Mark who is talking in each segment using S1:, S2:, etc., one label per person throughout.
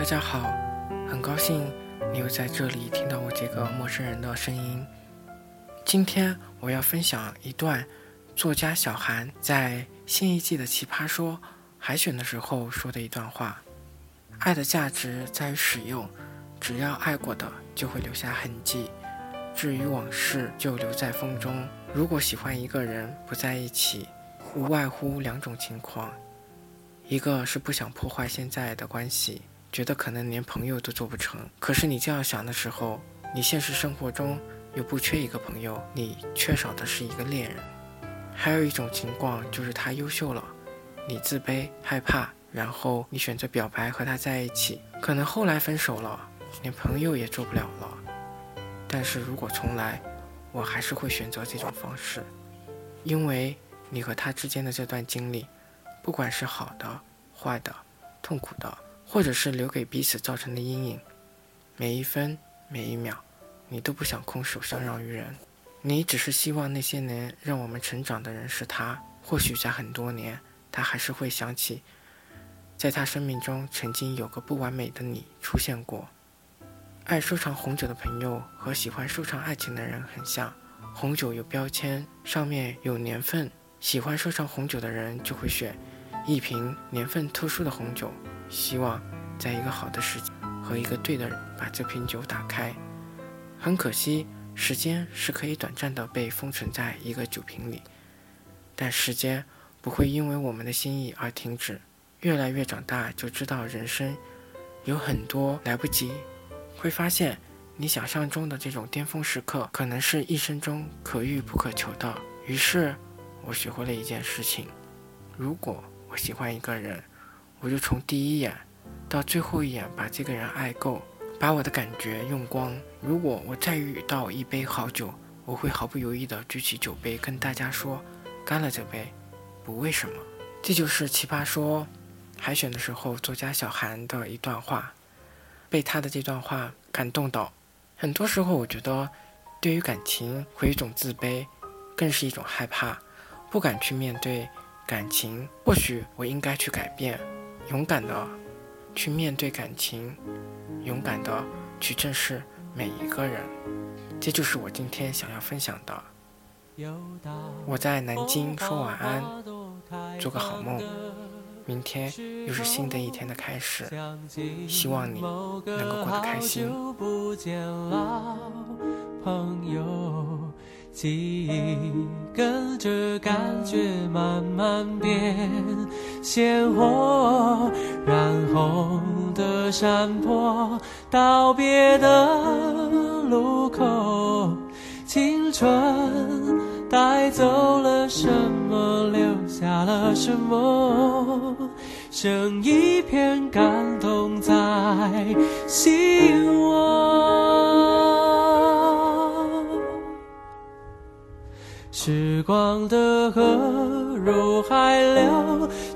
S1: 大家好，很高兴你又在这里听到我这个陌生人的声音。今天我要分享一段作家小韩在新一季的《奇葩说》海选的时候说的一段话：“爱的价值在于使用，只要爱过的就会留下痕迹，至于往事就留在风中。如果喜欢一个人不在一起，无外乎两种情况，一个是不想破坏现在的关系。”觉得可能连朋友都做不成，可是你这样想的时候，你现实生活中又不缺一个朋友，你缺少的是一个恋人。还有一种情况就是他优秀了，你自卑害怕，然后你选择表白和他在一起，可能后来分手了，连朋友也做不了了。但是如果重来，我还是会选择这种方式，因为你和他之间的这段经历，不管是好的、坏的、痛苦的。或者是留给彼此造成的阴影，每一分每一秒，你都不想空手相让于人，你只是希望那些年让我们成长的人是他。或许在很多年，他还是会想起，在他生命中曾经有个不完美的你出现过。爱收藏红酒的朋友和喜欢收藏爱情的人很像，红酒有标签，上面有年份，喜欢收藏红酒的人就会选一瓶年份特殊的红酒。希望在一个好的时间和一个对的人把这瓶酒打开。很可惜，时间是可以短暂的被封存在一个酒瓶里，但时间不会因为我们的心意而停止。越来越长大，就知道人生有很多来不及。会发现，你想象中的这种巅峰时刻，可能是一生中可遇不可求的。于是，我学会了一件事情：如果我喜欢一个人。我就从第一眼到最后一眼把这个人爱够，把我的感觉用光。如果我再遇到一杯好酒，我会毫不犹豫地举起酒杯跟大家说：“干了这杯，不为什么。”这就是奇葩说海选的时候作家小韩的一段话，被他的这段话感动到。很多时候，我觉得对于感情会有一种自卑，更是一种害怕，不敢去面对感情。或许我应该去改变。勇敢的去面对感情，勇敢的去正视每一个人，这就是我今天想要分享的。我在南京说晚安，做个好梦。明天又是新的一天的开始，希望你能够过得开心。跟着感觉慢慢变鲜活，染红的山坡，道别的路口，青春带走了什么，留下了什么，剩一片感动在心窝。时光的河入海流，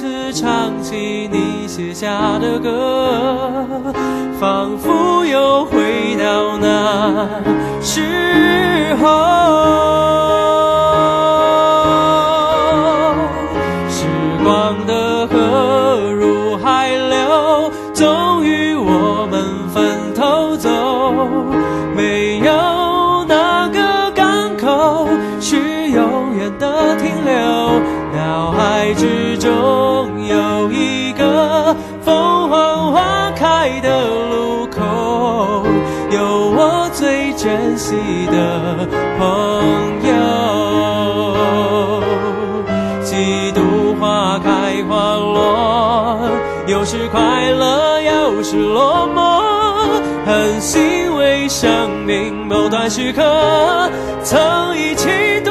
S1: 次唱起你写下的歌，仿佛又回到那时候。时光的河入海流，终于我们分头走。没有哪个港口是永远的停留。脑海之中珍
S2: 惜的朋友。几度花开花落，有时快乐，有时落寞，很欣慰生命某段时刻曾一起度